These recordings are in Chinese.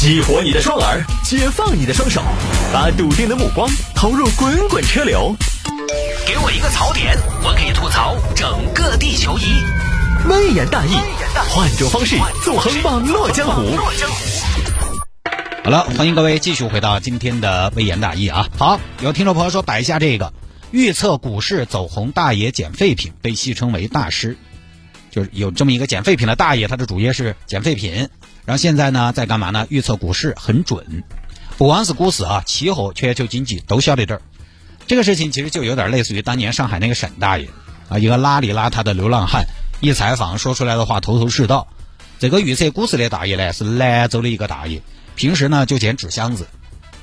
激活你的双耳，解放你的双手，把笃定的目光投入滚滚车流。给我一个槽点，我可以吐槽整个地球仪。微言大义，换种方式纵横网络江湖。好了，欢迎各位继续回到今天的微言大义啊。好，有听众朋友说摆一下这个预测股市走红大爷捡废品，被戏称为大师，就是有这么一个捡废品的大爷，他的主业是捡废品。然后现在呢，在干嘛呢？预测股市很准，不光是股市啊，气候、全球经济都晓得点儿。这个事情其实就有点类似于当年上海那个沈大爷啊，一个邋里邋遢的流浪汉，一采访说出来的话头头是道。这个预测股市的大爷呢，是兰州的一个大爷，平时呢就捡纸箱子，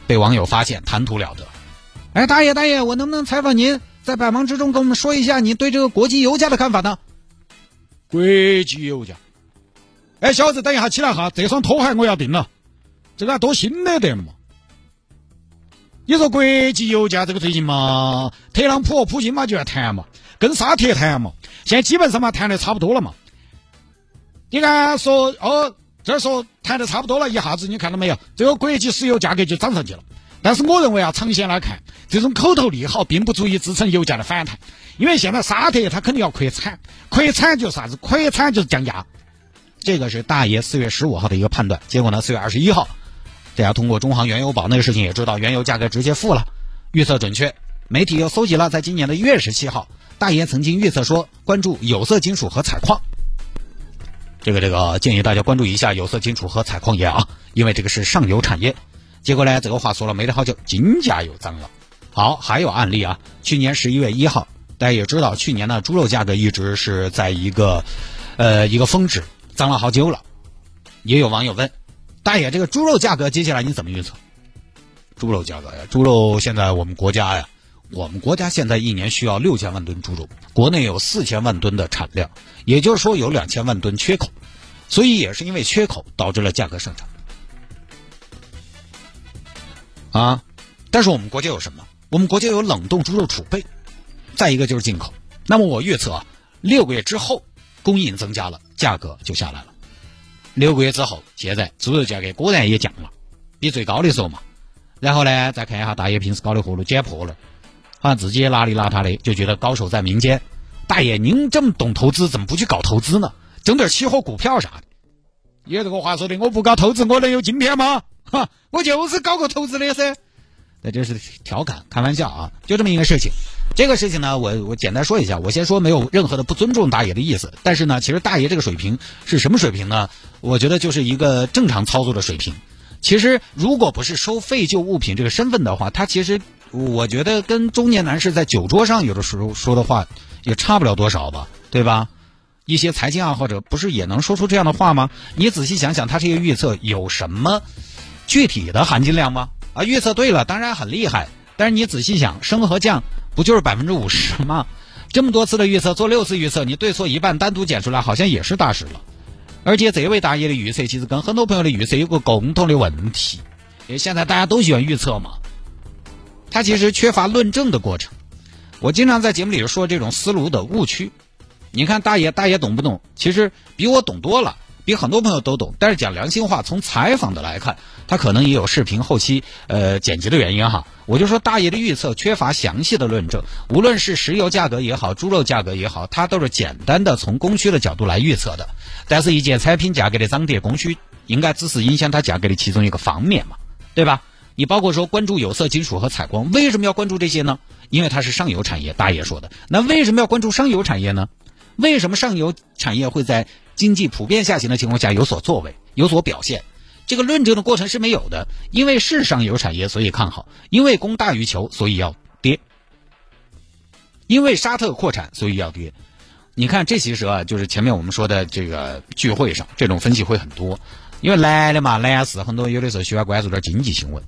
被网友发现谈吐了得。哎，大爷大爷，我能不能采访您，在百忙之中跟我们说一下你对这个国际油价的看法呢？国际油价。哎，小子，等一下，起来哈！这双拖鞋我要订了，这个多新的得嘛？你说国际油价这个最近嘛，特朗普、普京嘛就要谈嘛，跟沙特谈嘛，现在基本上嘛谈的差不多了嘛。你看说哦，这儿说谈的差不多了，一下子你看到没有？这个国际石油价格就涨上去了。但是我认为啊，长线来看，这种口头利好并不足以支撑油价的反弹，因为现在沙特它肯定要扩产，扩产就啥子？扩产就是降价。这个是大爷四月十五号的一个判断，结果呢，四月二十一号，大家通过中航原油宝那个事情也知道，原油价格直接负了，预测准确。媒体又搜集了，在今年的一月十七号，大爷曾经预测说关注有色金属和采矿，这个这个建议大家关注一下有色金属和采矿业啊，因为这个是上游产业。结果呢，这个话说了没得好久，金价又涨了。好，还有案例啊，去年十一月一号，大家也知道，去年呢猪肉价格一直是在一个呃一个峰值。涨了好久了，也有网友问大爷：“这个猪肉价格接下来你怎么预测？”猪肉价格呀，猪肉现在我们国家呀，我们国家现在一年需要六千万吨猪肉，国内有四千万吨的产量，也就是说有两千万吨缺口，所以也是因为缺口导致了价格上涨。啊，但是我们国家有什么？我们国家有冷冻猪肉储备，再一个就是进口。那么我预测啊，六个月之后。供应增加了，价格就下来了。六个月之后，现在猪肉价格果然也降了，比最高的时候嘛。然后呢，再看一下大爷平时搞的活路捡破了，好像自己也邋里邋遢的，就觉得高手在民间。大爷，您这么懂投资，怎么不去搞投资呢？整点期货、股票啥的。有这个话说的，我不搞投资，我能有今天吗？哈，我就是搞个投资的噻。那这是调侃、开玩笑啊，就这么一个事情。这个事情呢，我我简单说一下。我先说没有任何的不尊重大爷的意思，但是呢，其实大爷这个水平是什么水平呢？我觉得就是一个正常操作的水平。其实如果不是收废旧物品这个身份的话，他其实我觉得跟中年男士在酒桌上有的时候说的话也差不了多少吧，对吧？一些财经爱好者不是也能说出这样的话吗？你仔细想想，他这个预测有什么具体的含金量吗？啊，预测对了，当然很厉害。但是你仔细想，升和降不就是百分之五十吗？这么多次的预测，做六次预测，你对错一半，单独捡出来，好像也是大师了。而且这位大爷的预测，其实跟很多朋友的预测有个共同的问题，因为现在大家都喜欢预测嘛，他其实缺乏论证的过程。我经常在节目里说这种思路的误区。你看大爷，大爷懂不懂？其实比我懂多了。比很多朋友都懂，但是讲良心话，从采访的来看，他可能也有视频后期呃剪辑的原因哈。我就说大爷的预测缺乏详细的论证，无论是石油价格也好，猪肉价格也好，他都是简单的从供需的角度来预测的。但是，一件产品价格的涨跌，供需应该只是影响它价格的其中一个方面嘛，对吧？你包括说关注有色金属和采光，为什么要关注这些呢？因为它是上游产业，大爷说的。那为什么要关注上游产业呢？为什么上游产业会在经济普遍下行的情况下有所作为、有所表现？这个论证的过程是没有的，因为是上游产业，所以看好；因为供大于求，所以要跌；因为沙特扩产，所以要跌。你看，这其实啊，就是前面我们说的这个聚会上，这种分析会很多。因为男的嘛，男士很多有的时候喜欢关注点经济新闻，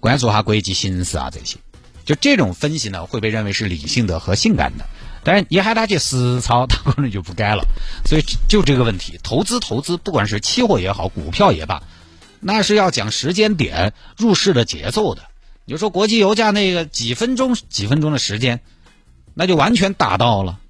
关注下国际形势啊这些。就这种分析呢，会被认为是理性的和性感的。但是你喊他去实操，他可能就不该了。所以就这个问题，投资投资，不管是期货也好，股票也罢，那是要讲时间点、入市的节奏的。你就说国际油价那个几分钟、几分钟的时间，那就完全达到了。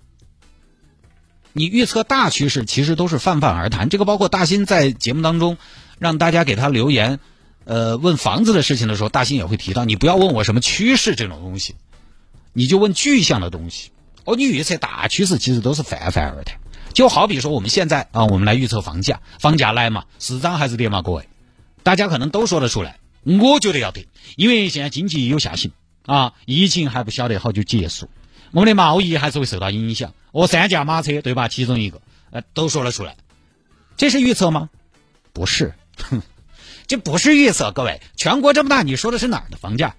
你预测大趋势，其实都是泛泛而谈。这个包括大新在节目当中让大家给他留言，呃问房子的事情的时候，大兴也会提到，你不要问我什么趋势这种东西，你就问具象的东西。哦，你预测大趋势其实都是泛泛而谈。就好比说我们现在啊，我们来预测房价，房价来嘛，是涨还是跌嘛？各位，大家可能都说得出来。我觉得要跌，因为现在经济有下行啊，疫情还不晓得好久结束，我们的贸易还是会受到影响。哦，三驾马车对吧？其中一个，呃，都说了出来。这是预测吗？不是，哼 这不是预测。各位，全国这么大，你说的是哪儿的房价？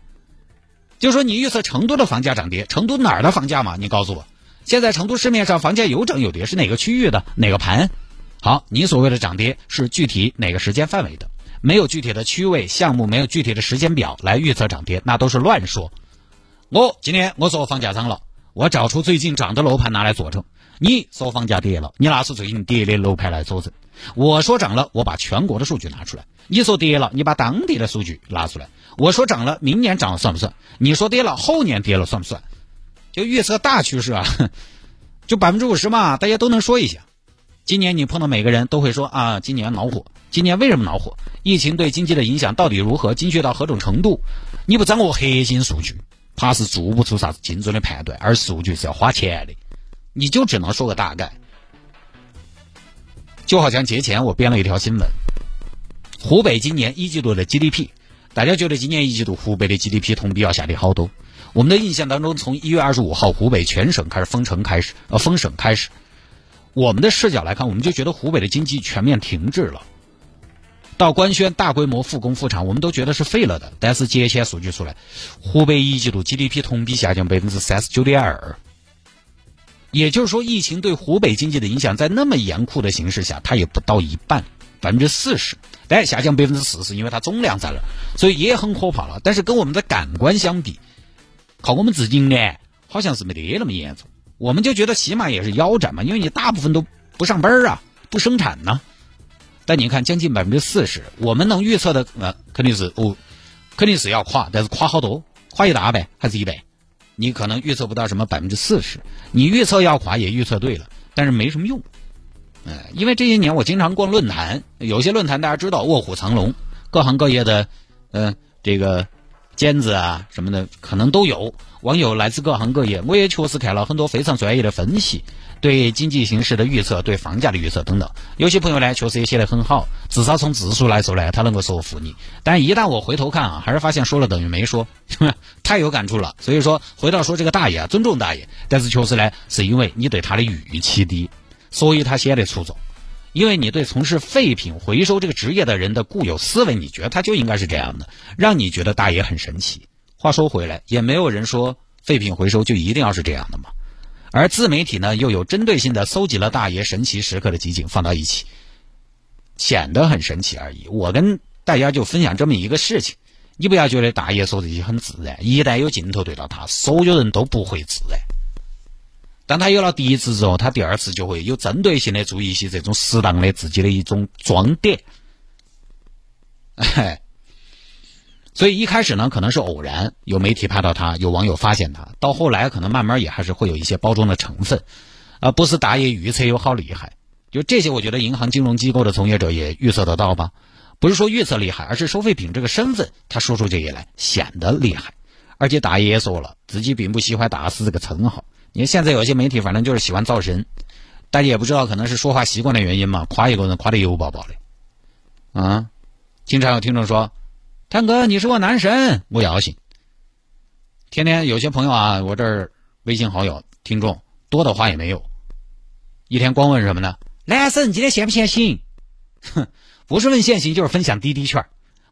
就说你预测成都的房价涨跌，成都哪儿的房价嘛？你告诉我。现在成都市面上房价有涨有跌，是哪个区域的哪个盘？好，你所谓的涨跌是具体哪个时间范围的？没有具体的区位项目，没有具体的时间表来预测涨跌，那都是乱说。我今天我说房价涨了，我找出最近涨的楼盘拿来佐证。你说房价跌了，你拿出最近跌的楼盘来佐证。我说涨了，我把全国的数据拿出来。你说跌了，你把当地的数据拿出来。我说涨了，明年涨了算不算？你说跌了，后年跌了算不算？就预测大趋势啊，就百分之五十嘛，大家都能说一下。今年你碰到每个人都会说啊，今年恼火。今年为什么恼火？疫情对经济的影响到底如何？精确到何种程度？你不掌握核心数据，怕是做不出啥子精准的判断。而数据是要花钱的，你就只能说个大概。就好像节前我编了一条新闻，湖北今年一季度的 GDP，大家觉得今年一季度湖北的 GDP 同比要下跌好多？我们的印象当中，从一月二十五号湖北全省开始封城开始，呃，封省开始，我们的视角来看，我们就觉得湖北的经济全面停滞了。到官宣大规模复工复产，我们都觉得是废了的。但是节前数据出来，湖北一季度 GDP 同比下降百分之三十九点二，也就是说，疫情对湖北经济的影响，在那么严酷的形势下，它也不到一半，百分之四十。但下降百分之四十，因为它总量在那，所以也很可怕了。但是跟我们的感官相比，靠我们自己呢，好像是没得那么严重。我们就觉得起码也是腰斩嘛，因为你大部分都不上班啊，不生产呢。但你看，将近百分之四十，我们能预测的呃，肯定是哦，肯定是要垮，但是垮好多，垮一大百还是一百？你可能预测不到什么百分之四十，你预测要垮也预测对了，但是没什么用。嗯，因为这些年我经常逛论坛，有些论坛大家知道卧虎藏龙，各行各业的，嗯，这个。尖子啊什么的可能都有，网友来自各行各业，我也确实看了很多非常专业的分析，对经济形势的预测，对房价的预测等等。有些朋友呢确实也写得很好，至少从字数来说呢，他能够说服你。但一旦我回头看啊，还是发现说了等于没说，太有感触了。所以说，回到说这个大爷啊，尊重大爷，但是确实呢，是因为你对他的预期低，所以他显得出众。因为你对从事废品回收这个职业的人的固有思维，你觉得他就应该是这样的，让你觉得大爷很神奇。话说回来，也没有人说废品回收就一定要是这样的嘛。而自媒体呢，又有针对性的搜集了大爷神奇时刻的集锦放到一起，显得很神奇而已。我跟大家就分享这么一个事情，你不要觉得大爷说这些很自然，一旦有镜头对到他，所有人都不会自然。当他有了第一次之后，他第二次就会有针对性的注意一些这种适当的自己的一种装点。哎，所以一开始呢，可能是偶然有媒体拍到他，有网友发现他，到后来可能慢慢也还是会有一些包装的成分，啊不是大爷预测有好厉害。就这些，我觉得银行金融机构的从业者也预测得到吧？不是说预测厉害，而是收废品这个身份，他说出这些来显得厉害。而且大爷也说了，自己并不喜欢大师这个称号。因为现在有些媒体反正就是喜欢造神，大家也不知道可能是说话习惯的原因嘛，夸一个人夸的油宝宝的，啊，经常有听众说，谭哥你是我男神，我要行。天天有些朋友啊，我这儿微信好友听众多的话也没有，一天光问什么呢？男神今天限不限行？哼，不是问限行就是分享滴滴券，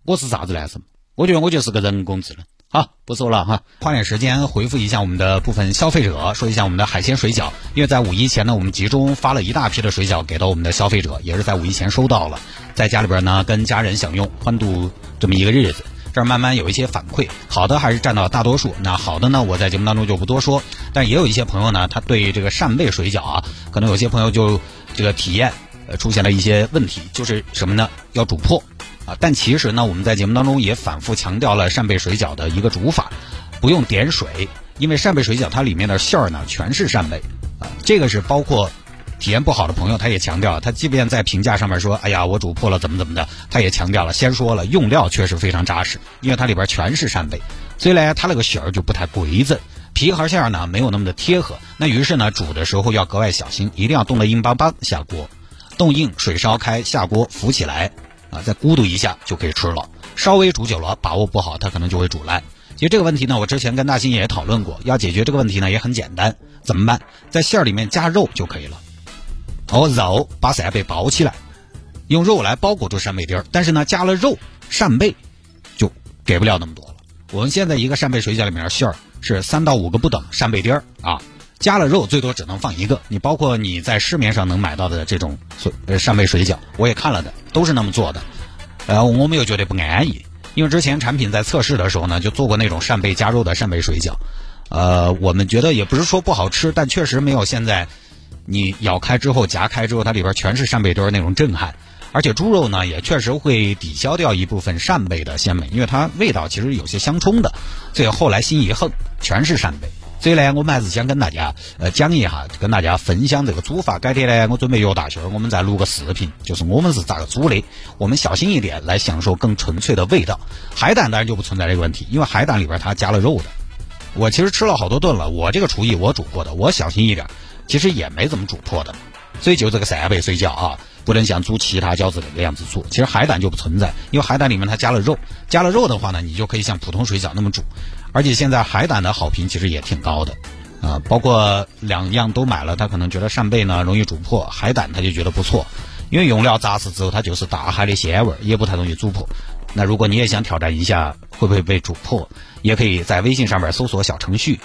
我是啥子男神？我觉得我就是个人工智能。好，不说了哈，花点时间回复一下我们的部分消费者，说一下我们的海鲜水饺。因为在五一前呢，我们集中发了一大批的水饺给到我们的消费者，也是在五一前收到了，在家里边呢跟家人享用，欢度这么一个日子。这儿慢慢有一些反馈，好的还是占到大多数。那好的呢，我在节目当中就不多说。但也有一些朋友呢，他对这个扇贝水饺啊，可能有些朋友就这个体验呃出现了一些问题，就是什么呢？要煮破。啊，但其实呢，我们在节目当中也反复强调了扇贝水饺的一个煮法，不用点水，因为扇贝水饺它里面的馅儿呢全是扇贝，啊，这个是包括体验不好的朋友，他也强调，他即便在评价上面说，哎呀，我煮破了怎么怎么的，他也强调了，先说了用料确实非常扎实，因为它里边全是扇贝，所以呢，它那个馅儿就不太规整，皮和馅儿呢没有那么的贴合，那于是呢，煮的时候要格外小心，一定要冻得硬邦邦下锅，冻硬水烧开下锅浮起来，啊，再咕嘟一下就可以吃了。稍微煮久了，把握不好，它可能就会煮烂。其实这个问题呢，我之前跟大新也讨论过，要解决这个问题呢也很简单，怎么办？在馅儿里面加肉就可以了。哦，肉把扇贝包起来，用肉来包裹住扇贝丁儿。但是呢，加了肉，扇贝就给不了那么多了。我们现在一个扇贝水饺里面馅儿是三到五个不等扇贝丁儿啊，加了肉最多只能放一个。你包括你在市面上能买到的这种呃扇贝水饺，我也看了的，都是那么做的。呃，我们又觉得不安逸，因为之前产品在测试的时候呢，就做过那种扇贝加肉的扇贝水饺。呃，我们觉得也不是说不好吃，但确实没有现在。你咬开之后，夹开之后，它里边全是扇贝堆那种震撼，而且猪肉呢也确实会抵消掉一部分扇贝的鲜美，因为它味道其实有些相冲的。所以后来心一横，全是扇贝。所以呢，我们还是想跟大家呃讲一下，跟大家分享这个煮法。改天呢，我准备约大秀儿，我们再录个视频，就是我们是咋个煮的，我们小心一点来享受更纯粹的味道。海胆当然就不存在这个问题，因为海胆里边它加了肉的。我其实吃了好多顿了，我这个厨艺我煮过的，我小心一点。其实也没怎么煮破的，所以就这个扇贝水饺啊，不能像煮其他饺子那个样子煮。其实海胆就不存在，因为海胆里面它加了肉，加了肉的话呢，你就可以像普通水饺那么煮。而且现在海胆的好评其实也挺高的，啊，包括两样都买了，他可能觉得扇贝呢容易煮破，海胆他就觉得不错，因为用料扎实之后，它就是大海的鲜味，也不太容易煮破。那如果你也想挑战一下会不会被煮破，也可以在微信上面搜索小程序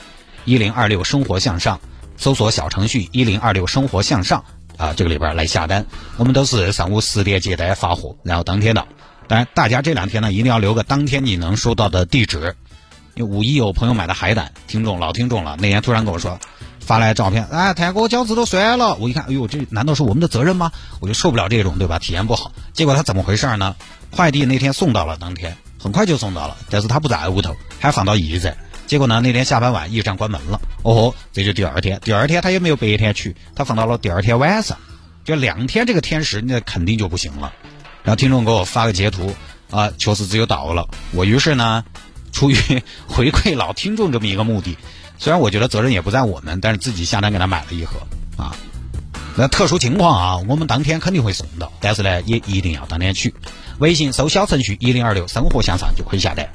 一零二六生活向上。搜索小程序一零二六生活向上啊，这个里边来下单，我们都是上午十点接单发货，然后当天到。当然，大家这两天呢，一定要留个当天你能收到的地址。五一有朋友买的海胆，听众老听众了，那天突然跟我说发来照片，哎，泰国饺子都摔了。我一看，哎呦，这难道是我们的责任吗？我就受不了这种，对吧？体验不好。结果他怎么回事呢？快递那天送到了，当天很快就送到了，但是他不在屋头，还放到驿站。结果呢？那天下班晚，驿站关门了。哦，这就第二天。第二天他也没有白天取，他放到了第二天晚上。就两天这个天时，那肯定就不行了。然后听众给我发个截图，啊，确实只有倒了。我于是呢，出于回馈老听众这么一个目的，虽然我觉得责任也不在我们，但是自己下单给他买了一盒啊。那特殊情况啊，我们当天肯定会送到，但是呢，也一定要当天取。微信搜小程序一零二六生活向上就可以下单。